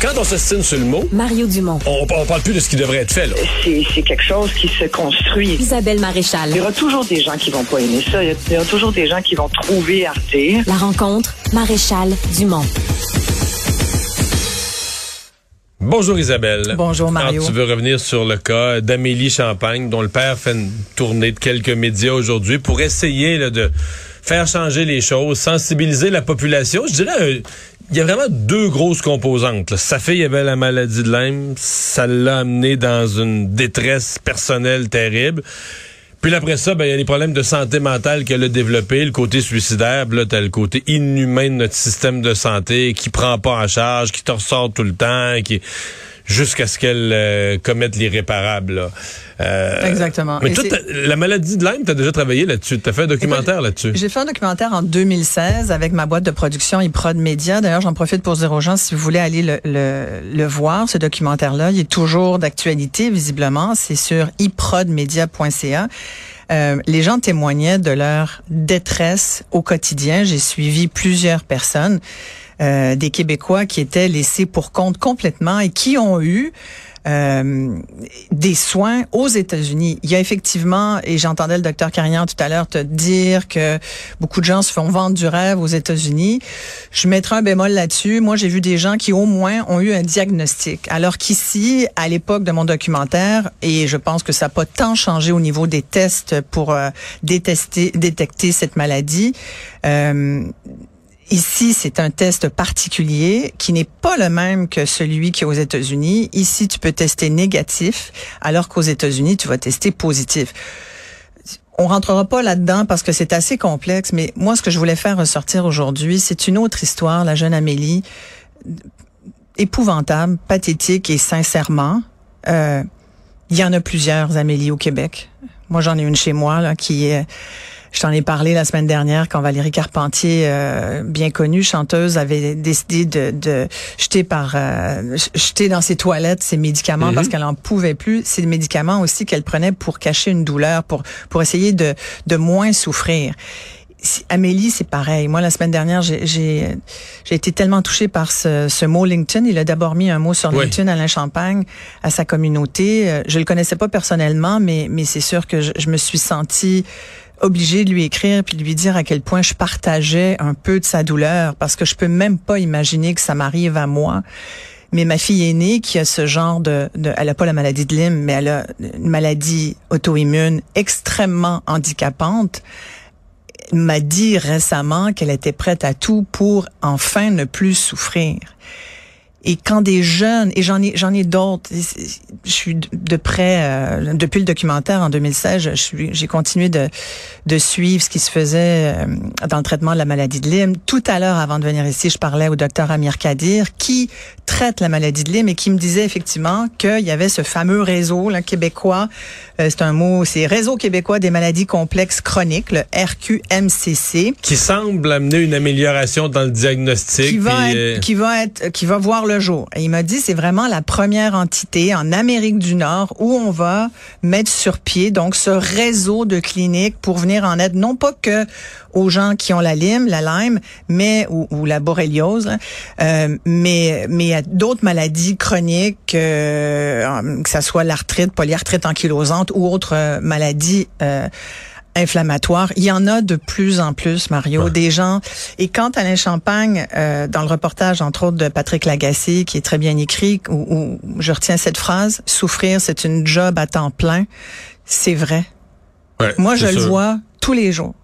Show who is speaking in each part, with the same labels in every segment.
Speaker 1: Quand on s'estime sur le mot,
Speaker 2: Mario Dumont.
Speaker 1: on, on parle plus de ce qui devrait être fait. Là.
Speaker 3: c'est c'est quelque chose qui se construit.
Speaker 2: Isabelle Maréchal.
Speaker 3: Il y aura toujours des gens qui vont pas aimer ça. Il y aura toujours des gens qui vont trouver à redire.
Speaker 2: La rencontre, Maréchal Dumont.
Speaker 1: Bonjour Isabelle.
Speaker 4: Bonjour, Mario.
Speaker 1: Alors, tu veux revenir sur le cas d'Amélie Champagne, dont le père fait une tournée de quelques médias aujourd'hui pour essayer là, de faire changer les choses, sensibiliser la population. Je dirais, euh, il y a vraiment deux grosses composantes. Sa fille avait la maladie de Lyme, ça l'a amené dans une détresse personnelle terrible. Puis après ça, ben, il y a les problèmes de santé mentale qu'elle a développé, le côté suicidaire, là, t'as le côté inhumain de notre système de santé qui prend pas en charge, qui te ressort tout le temps, qui jusqu'à ce qu'elle euh, commette l'irréparable. Euh,
Speaker 4: Exactement.
Speaker 1: Mais t'as- la maledie de Lyme, t'as déjà travaillé là-dessus? T'as fait un documentaire là-dessus?
Speaker 4: J'ai fait un documentaire en 2016 avec ma boîte de production iProd Media. D'ailleurs, j'en profite pour dire aux gens, si vous voulez aller le, le, le voir, ce documentaire-là, il est toujours d'actualité, visiblement. C'est sur iprodmedia.ca. Euh, les gens témoignaient de leur détresse au quotidien. J'ai suivi plusieurs personnes, euh, des Québécois qui étaient laissés pour compte complètement et qui ont eu euh, des soins aux États-Unis. Il y a effectivement, et j'entendais le docteur Carignan tout à l'heure te dire que beaucoup de gens se font vendre du rêve aux États-Unis. Je mettrai un bémol là-dessus. Moi, j'ai vu des gens qui au moins ont eu un diagnostic. Alors qu'ici, à l'époque de mon documentaire, et je pense que ça n'a pas tant changé au niveau des tests pour euh, détester, détecter cette maladie, euh, Ici, c'est un test particulier qui n'est pas le même que celui qui est aux États-Unis. Ici, tu peux tester négatif, alors qu'aux États-Unis, tu vas tester positif. On rentrera pas là-dedans parce que c'est assez complexe, mais moi, ce que je voulais faire ressortir aujourd'hui, c'est une autre histoire, la jeune Amélie, épouvantable, pathétique et sincèrement, euh, il y en a plusieurs Amélie au Québec. Moi, j'en ai une chez moi qui est je t'en ai parlé la semaine dernière quand Valérie Carpentier, euh, bien connue chanteuse, avait décidé de, de jeter par euh, jeter dans ses toilettes ses médicaments parce qu'elle en pouvait plus. Ces médicaments aussi qu'elle prenait pour cacher une douleur, pour pour essayer de de moins souffrir. Amélie, c'est pareil. Moi, la semaine dernière, j'ai été tellement touchée par ce, ce mot LinkedIn. Il a d'abord mis un mot sur
Speaker 1: Oui.
Speaker 4: LinkedIn, Alain Champagne, à sa communauté. Euh, Je le connaissais pas personnellement, mais mais c'est sûr que je, je me suis sentie obligée de lui écrire puis de lui dire à quel point je partageais un peu de sa douleur parce que je peux même pas imaginer que ça m'arrive à moi. Mais ma fille aînée qui a ce genre de, de elle a pas la maladie de Lyme, mais elle a une maladie auto-immune extrêmement handicapante m'a dit récemment qu'elle était prête à tout pour enfin ne plus souffrir. Et quand des jeunes, et j'en ai j'en ai d'autres, je suis de- près euh, depuis le documentaire en 2016, je suis j'ai continué de de suivre ce qui se faisait euh, dans le traitement de la maladie de Lyme. Tout à l'heure, avant de venir ici, je parlais au docteur Amir Kadir qui traite la maladie de Lyme et qui me disait effectivement qu'il y avait ce fameux réseau là, québécois. euh, c'est un mot, c'est Réseau québécois des maladies complexes chroniques, le RQMCC
Speaker 1: Qui semble amener une amélioration dans le diagnostic.
Speaker 4: qui va être,
Speaker 1: euh,
Speaker 4: qui va être, qui va voir le Et il m'a dit c'est vraiment la première entité en Amérique du Nord où on va mettre sur pied donc ce réseau de cliniques pour venir en aide non pas que aux gens qui ont la Lyme, la Lyme, mais ou, ou la borréliose, là, euh, mais mais à d'autres maladies chroniques, euh, que ça soit l'arthrite, polyarthrite ankylosante ou autres euh, maladies. euh, inflammatoires. Il y en a de plus en plus, Mario,
Speaker 1: Ouais.
Speaker 4: des gens. Et quand Alain Champagne, euh, dans le reportage, entre autres, de Patrick Lagacé, qui est très bien écrit, où, où je retiens cette phrase, souffrir, c'est une job à temps plein, c'est vrai.
Speaker 1: ouais,
Speaker 4: Moi, je le vois tous les jours.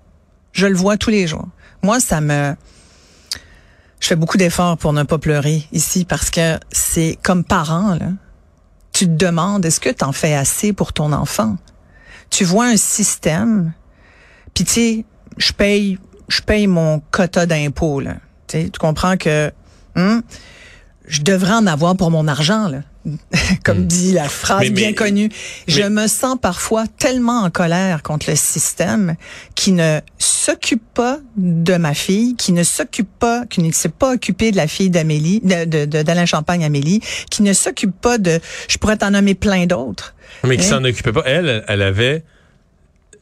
Speaker 4: Je le vois tous les jours. Moi, ça me... Je fais beaucoup d'efforts pour ne pas pleurer ici parce que c'est comme parent, là. Tu te demandes, est-ce que tu en fais assez pour ton enfant? Tu vois un système, puis tu sais, je paye, je paye mon quota d'impôts, là. Tu comprends que hum, je devrais en avoir pour mon argent, là. Comme dit la phrase
Speaker 1: Hmm. Mais-
Speaker 4: bien connue. Je
Speaker 1: mais-
Speaker 4: me sens parfois tellement en colère contre le système qui ne s'occupe pas de ma fille, qui ne s'occupe pas, qui ne s'est pas occupé de la fille d'Amélie, de- d'Alain Champagne Amélie, qui ne s'occupe pas de, je pourrais t'en nommer plein d'autres.
Speaker 1: Mais qui
Speaker 4: Hein?
Speaker 1: s'en occupait pas. Elle, elle avait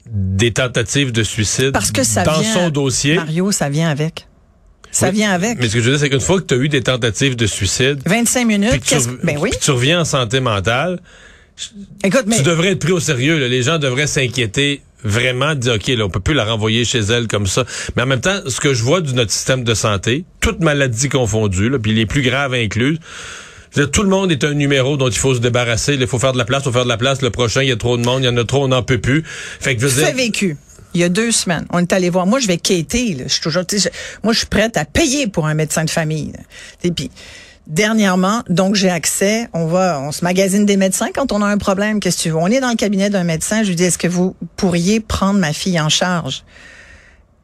Speaker 1: des tentatives de suicide
Speaker 4: Parce que ça
Speaker 1: dans
Speaker 4: vient,
Speaker 1: son dossier.
Speaker 4: Mario, ça vient avec. Ça vient avec.
Speaker 1: Mais ce que je veux dire, c'est qu'une fois que tu as eu des tentatives de suicide,
Speaker 4: 25 minutes,
Speaker 1: puis que tu,
Speaker 4: ben oui.
Speaker 1: puis tu reviens en santé mentale,
Speaker 4: Écoute, mais
Speaker 1: tu devrais être pris au sérieux. là. Les gens devraient s'inquiéter vraiment, dire, OK, là, on peut plus la renvoyer chez elle comme ça. Mais en même temps, ce que je vois de notre système de santé, toutes maladies confondues, là, puis les plus graves incluses, je veux dire, tout le monde est un numéro dont il faut se débarrasser. Il faut faire de la place, il faut faire de la place. Le prochain, il y a trop de monde, il y en a trop, on n'en peut plus. Fait que je veux dire,
Speaker 4: vécu. Il y a deux semaines, on est allé voir. Moi, je vais quitter. Là. Je suis toujours, je- moi, je suis prête à payer pour un médecin de famille. Et puis, dernièrement, donc j'ai accès. On va, on se magasine des médecins quand on a un problème. Qu'est-ce que tu veux? On est dans le cabinet d'un médecin. Je lui dis, est-ce que vous pourriez prendre ma fille en charge?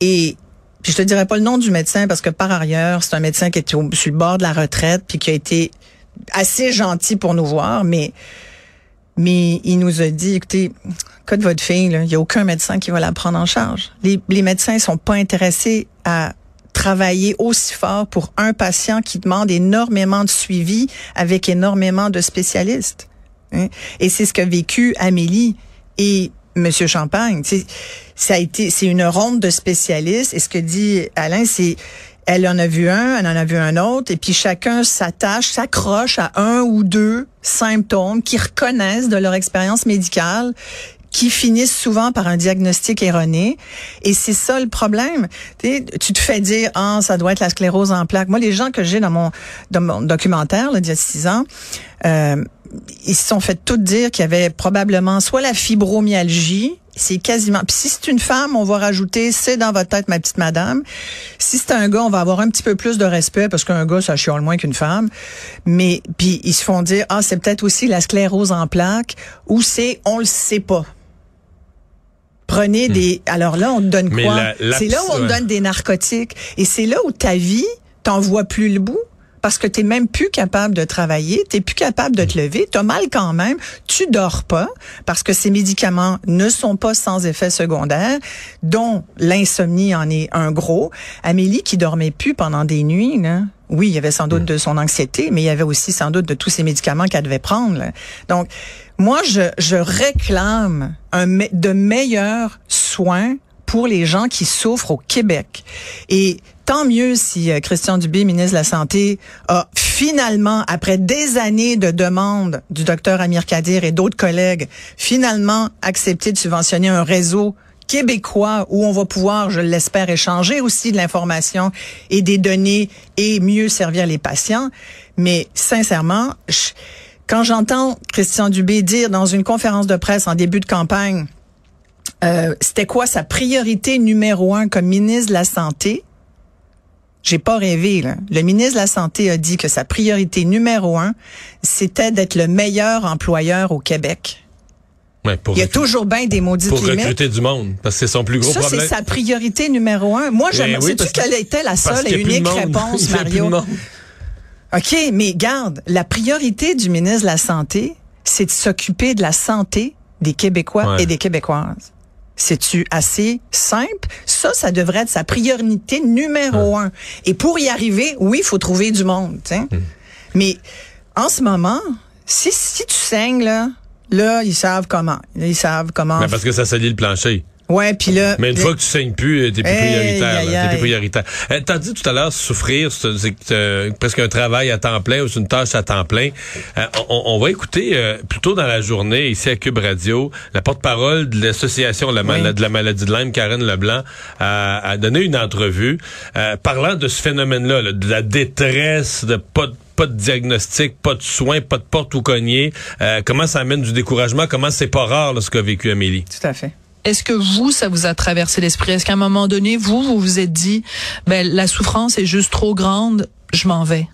Speaker 4: Et puis je te dirai pas le nom du médecin parce que par ailleurs, c'est un médecin qui est au- sur le bord de la retraite puis qui a été assez gentil pour nous voir, mais mais il nous a dit, écoutez, cas de votre fille, il n'y a aucun médecin qui va la prendre en charge. Les, médecins sont pas intéressés à travailler aussi fort pour un patient qui demande énormément de suivi avec énormément de spécialistes. hein. Et c'est ce qu'a vécu Amélie et Monsieur Champagne. Ça a été, c'est une ronde de spécialistes. Et ce que dit Alain, c'est elle en a vu un, elle en a vu un autre, et puis chacun s'attache, s'accroche à un ou deux symptômes qu'ils reconnaissent de leur expérience médicale qui finissent souvent par un diagnostic erroné. Et c'est ça le problème. Tu te fais dire, ah, ça doit être la sclérose en plaques. Moi, les gens que j'ai dans mon, dans mon documentaire, là, d'il y a six ans, euh, ils se sont fait tout dire qu'il y avait probablement soit la fibromyalgie, c'est quasiment. Puis si c'est une femme, on va rajouter c'est dans votre tête, ma petite madame. Si c'est un gars, on va avoir un petit peu plus de respect parce qu'un gars, ça chiale moins qu'une femme. Mais puis ils se font dire ah c'est peut-être aussi la sclérose en plaques ou c'est on le sait pas. Prenez des. Alors là, on te donne
Speaker 1: Hmm. Mais
Speaker 4: quoi? C'est là où on te donne des narcotiques. Et c'est là où ta vie, t'en vois plus le bout. Parce que t'es même plus capable de travailler, t'es plus capable de te lever, t'as mal quand même, tu dors pas, parce que ces médicaments ne sont pas sans effet secondaire, dont l'insomnie en est un gros. Amélie qui dormait plus pendant des nuits, là, oui, il y avait sans doute de son anxiété, mais il y avait aussi sans doute de tous ces médicaments qu'elle devait prendre. Donc, moi, je, je réclame un, de meilleurs soins pour les gens qui souffrent au Québec. Et tant mieux si euh, Christian Dubé, ministre de la Santé, a finalement, après des années de demandes du docteur Amir Kadir et d'autres collègues, finalement accepté de subventionner un réseau québécois où on va pouvoir, je l'espère, échanger aussi de l'information et des données et mieux servir les patients. Mais sincèrement, je- quand j'entends Christian Dubé dire dans une conférence de presse en début de campagne, euh, c'était quoi sa priorité numéro un comme ministre de la Santé? J'ai pas rêvé, là. Le ministre de la Santé a dit que sa priorité numéro un, c'était d'être le meilleur employeur au Québec.
Speaker 1: ouais, pour,
Speaker 4: Il y a toujours bien des maudites
Speaker 1: pour
Speaker 4: limites.
Speaker 1: recruter du monde, parce que c'est son plus gros
Speaker 4: Ça, c'est
Speaker 1: problème.
Speaker 4: sa priorité numéro un. Moi, j'aime.
Speaker 1: Ben oui, que-
Speaker 4: quelle était la seule et unique réponse, Mario?
Speaker 1: monde.
Speaker 4: OK, mais garde, la priorité du ministre de la Santé, c'est de s'occuper de la santé des Québécois
Speaker 1: Ouais.
Speaker 4: et des Québécoises. C'est-tu assez simple? Ça, ça devrait être sa priorité numéro un. Et pour y arriver, oui, il faut trouver du monde. sais. Mais en ce moment, si, si tu saignes, là, là, ils savent comment. Là, ils savve comment.
Speaker 1: Mais parce que ça salit le plancher.
Speaker 4: Ouais, puis là.
Speaker 1: Mais une fois que tu saignes plus, euh, t'es plus
Speaker 4: Hey,
Speaker 1: prioritaire. là. T'es plus prioritaire. Euh, T'as dit tout à l'heure, souffrir, c'est euh, presque un travail à temps plein ou c'est une tâche à temps plein. Euh, on, on va écouter euh, plus tôt dans la journée, ici à Cube Radio, la porte-parole de l'association la mala-
Speaker 4: Oui.
Speaker 1: de la maladie de Lyme, Karen Leblanc, a, a donné une entrevue euh, parlant de ce phénomène-là, là, de la détresse, de pas de pas de diagnostic, pas de soins, pas de porte où cogner. Euh, comment ça amène du découragement? Comment c'est pas rare là, ce qu'a vécu Amélie?
Speaker 4: Tout à fait.
Speaker 5: Est-ce que vous, ça vous a traversé l'esprit? Est-ce qu'à un moment donné, vous, vous vous êtes dit, ben, la souffrance est juste trop grande, je m'en vais?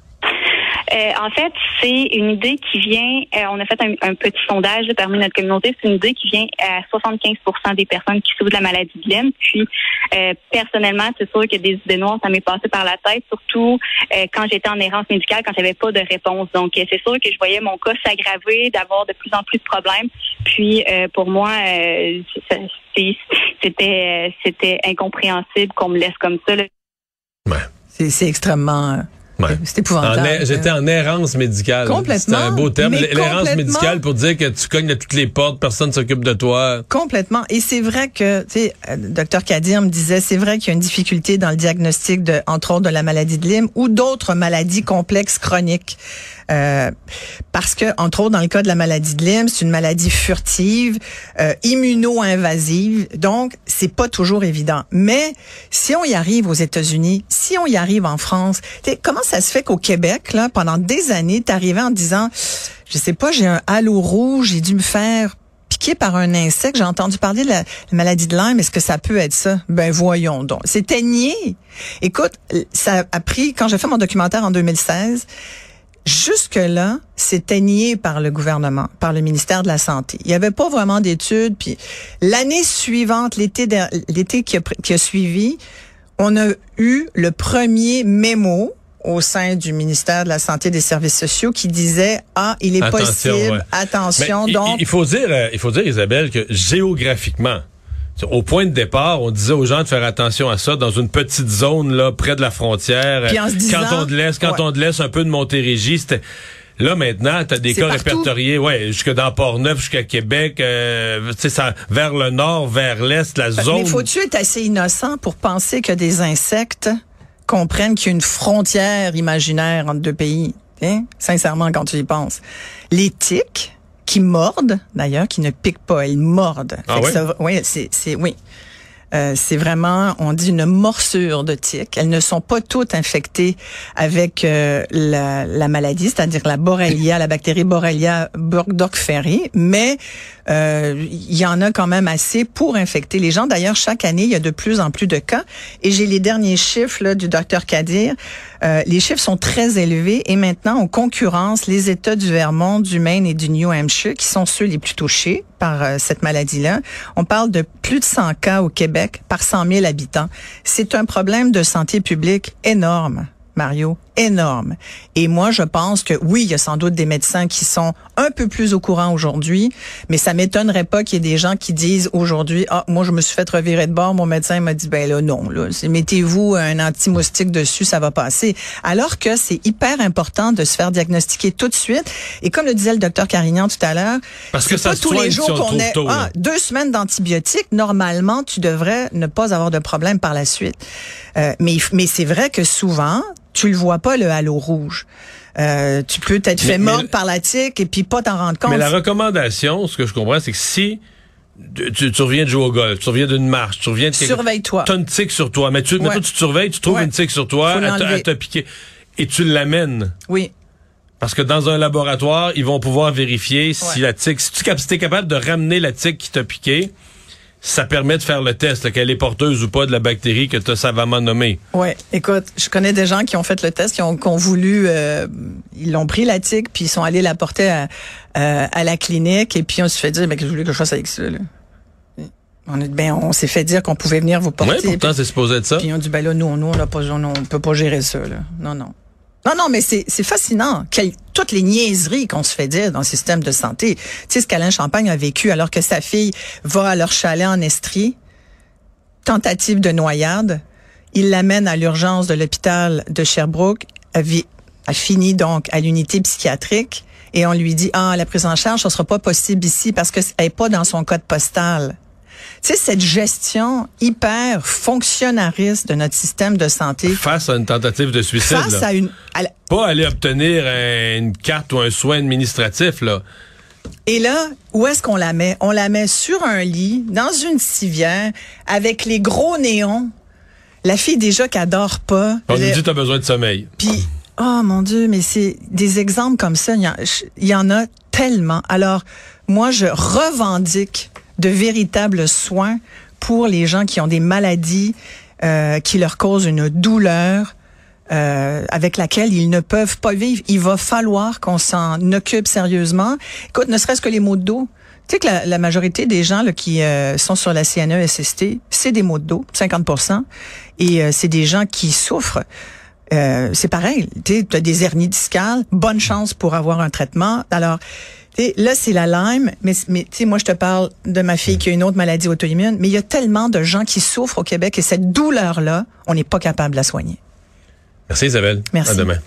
Speaker 6: Euh, en fait, c'est une idée qui vient, euh, on a fait un, un petit sondage là, parmi notre communauté, c'est une idée qui vient à 75% des personnes qui souffrent de la maladie de Lyme. Puis, euh, personnellement, c'est sûr que des idées noires, ça m'est passé par la tête, surtout euh, quand j'étais en errance médicale, quand j'avais pas de réponse. Donc, euh, c'est sûr que je voyais mon cas s'aggraver, d'avoir de plus en plus de problèmes. Puis, euh, pour moi, euh, c'était c'était incompréhensible qu'on me laisse comme ça. là.
Speaker 1: Ouais.
Speaker 4: C'est c'est extrêmement, euh,
Speaker 1: Ouais.
Speaker 4: C'est épouvantable.
Speaker 1: Er- J'étais en errance médicale.
Speaker 4: Complètement.
Speaker 1: C'est un beau terme. L'errance médicale pour dire que tu cognes à toutes les portes, personne s'occupe de toi.
Speaker 4: Complètement. Et c'est vrai que, tu sais, euh, docteur Kadir me disait, c'est vrai qu'il y a une difficulté dans le diagnostic de, entre autres, de la maladie de Lyme ou d'autres maladies complexes chroniques. Euh, parce que, entre autres, dans le cas de la maladie de Lyme, c'est une maladie furtive, euh, immuno-invasive, donc c'est pas toujours évident. Mais si on y arrive aux États-Unis, si on y arrive en France, comment ça se fait qu'au Québec, là, pendant des années, t'arrivais en disant, je sais pas, j'ai un halo rouge, j'ai dû me faire piqué par un insecte. J'ai entendu parler de la, la maladie de Lyme. Est-ce que ça peut être ça? Ben voyons donc. C'était nié. Écoute, ça a pris, quand j'ai fait mon documentaire en 2016, Jusque-là, c'était nié par le gouvernement, par le ministère de la Santé. Il n'y avait pas vraiment d'études. Puis l'année suivante, l'été l'été qui a, pr- qui a suivi, on a eu le premier mémo au sein du ministère de la Santé et des Services sociaux qui disait ah il est
Speaker 1: Attention,
Speaker 4: possible
Speaker 1: ouais.
Speaker 4: attention
Speaker 1: Mais
Speaker 4: donc
Speaker 1: il, faut dire, euh, il faut dire, Isabelle, que géographiquement, au point de départ, on disait aux gens de faire attention à ça dans une petite zone là près de la frontière.
Speaker 4: Puis en se disant-
Speaker 1: quand on te laisse, quand
Speaker 4: Ouais.
Speaker 1: on te laisse un peu de Montérégie, c'était Là maintenant, t'as des cas
Speaker 4: partout.
Speaker 1: répertoriés, ouais, jusque dans Port-Neuf, jusqu'à Québec, euh, tu sais ça, vers le nord, vers l'est, la zone.
Speaker 4: Mais faut-tu être assez innocent pour penser que des insectes comprennent qu'il y a une frontière imaginaire entre deux pays? Hein? Sincèrement, quand tu y penses. Les tiques qui mordent, d'ailleurs, qui ne piquent pas, elles mordent.
Speaker 1: Ah ouais?
Speaker 4: ça- oui, c'est, c'est, oui. Euh, c'est vraiment, on dit une morsure de tique. Elles ne sont pas toutes infectées avec euh, la, la maladie, c'est-à-dire la Borrelia, la bactérie Borrelia burgdorferi, mais euh, il y en a quand même assez pour infecter les gens. D'ailleurs, chaque année, il y a de plus en plus de cas. Et j'ai les derniers chiffres là, du docteur Kadir. Euh, les chiffres sont très élevés et maintenant, on concurrence les États du Vermont, du Maine et du New Hampshire, qui sont ceux les plus touchés par euh, cette maladie-là. On parle de plus de 100 cas au Québec par 100 000 habitants. C'est un problème de santé publique énorme. Mario, énorme. Et moi, je pense que oui, il y a sans doute des médecins qui sont un peu plus au courant aujourd'hui, mais ça m'étonnerait pas qu'il y ait des gens qui disent aujourd'hui, ah, moi, je me suis fait revirer de bord, mon médecin m'a dit, ben là, non, là, mettez-vous un anti-moustique dessus, ça va passer. Alors que c'est hyper important de se faire diagnostiquer tout de suite. Et comme le disait le docteur Carignan tout à l'heure,
Speaker 1: Parce que ça
Speaker 4: pas tous les
Speaker 1: si
Speaker 4: jours
Speaker 1: le
Speaker 4: qu'on est, ah, deux semaines d'antibiotiques, normalement, tu devrais ne pas avoir de problème par la suite. Euh, mais mais c'est vrai que souvent, tu le vois pas le halo rouge. Euh, tu peux t'être fait mordre par la tique et puis pas t'en rendre compte.
Speaker 1: Mais la recommandation, ce que je comprends, c'est que si tu, reviens de jouer au golf, tu reviens d'une marche, tu reviens de
Speaker 4: Surveille-toi.
Speaker 1: T'as une tique sur toi, mais tu, mais
Speaker 4: Ouais.
Speaker 1: toi, tu te surveilles, tu trouves
Speaker 4: Ouais.
Speaker 1: une tique sur toi, elle t'a piqué, et tu l'amènes.
Speaker 4: Oui.
Speaker 1: Parce que dans un laboratoire, ils vont pouvoir vérifier si la tique, si tu t'es capable de ramener la tique qui t'a piqué, ça permet de faire le test, qu'elle est porteuse ou pas de la bactérie que tu as savamment nommée.
Speaker 4: Ouais, écoute, je connais des gens qui ont fait le test, qui ont, qui ont voulu, euh, ils l'ont pris la tique, puis ils sont allés la porter à, euh, à la clinique, et puis on se fait dire, mais que je voulais que je fasse avec ça. Là. On, est, ben, on s'est fait dire qu'on pouvait venir vous porter.
Speaker 1: Oui, pourtant, c'est supposé être ça.
Speaker 4: Puis ils ont dit, ben là, nous, nous on on peut pas gérer ça. Là. Non, non. Non, non, mais c'est fascinant. Toutes les niaiseries qu'on se fait dire dans le système de santé. Tu sais ce qu'Alain Champagne a vécu alors que sa fille va à leur chalet en Estrie, tentative de noyade. Il l'amène à l'urgence de l'hôpital de Sherbrooke. Elle, vit- elle finit donc à l'unité psychiatrique et on lui dit, ah, la prise en charge, ça sera pas possible ici parce qu'elle n'est pas dans son code postal. Sais, cette gestion hyper fonctionnariste de notre système de santé
Speaker 1: Face à une tentative de suicide.
Speaker 4: face
Speaker 1: là.
Speaker 4: à une... à la-
Speaker 1: Pas aller obtenir un- une carte ou un soin administratif, là.
Speaker 4: Et là, où est-ce qu'on la met? On la met sur un lit, dans une civière, avec les gros néons. La fille déjà qui adore pas.
Speaker 1: On nous dit t'as besoin de sommeil.
Speaker 4: Puis, oh mon Dieu, mais c'est des exemples comme ça, il y, en- il y en a tellement. Alors, moi, je revendique de véritables soins pour les gens qui ont des maladies euh, qui leur causent une douleur. euh, avec laquelle ils ne peuvent pas vivre. Il va falloir qu'on s'en occupe sérieusement. Écoute, ne serait-ce que les maux de dos. Tu sais que la, la majorité des gens là, qui euh, sont sur la CNE-SST, c'est des maux de dos, 50 Et euh, c'est des gens qui souffrent. Euh, c'est pareil. Tu as des hernies discales. Bonne chance pour avoir un traitement. Alors, tu sais, là, c'est la Lyme. Mais, mais tu sais, moi, je te parle de ma fille qui a une autre maladie auto-immune. Mais il y a tellement de gens qui souffrent au Québec et cette douleur-là, on n'est pas capable de la soigner.
Speaker 1: Merci Isabelle.
Speaker 4: Merci.
Speaker 1: À demain.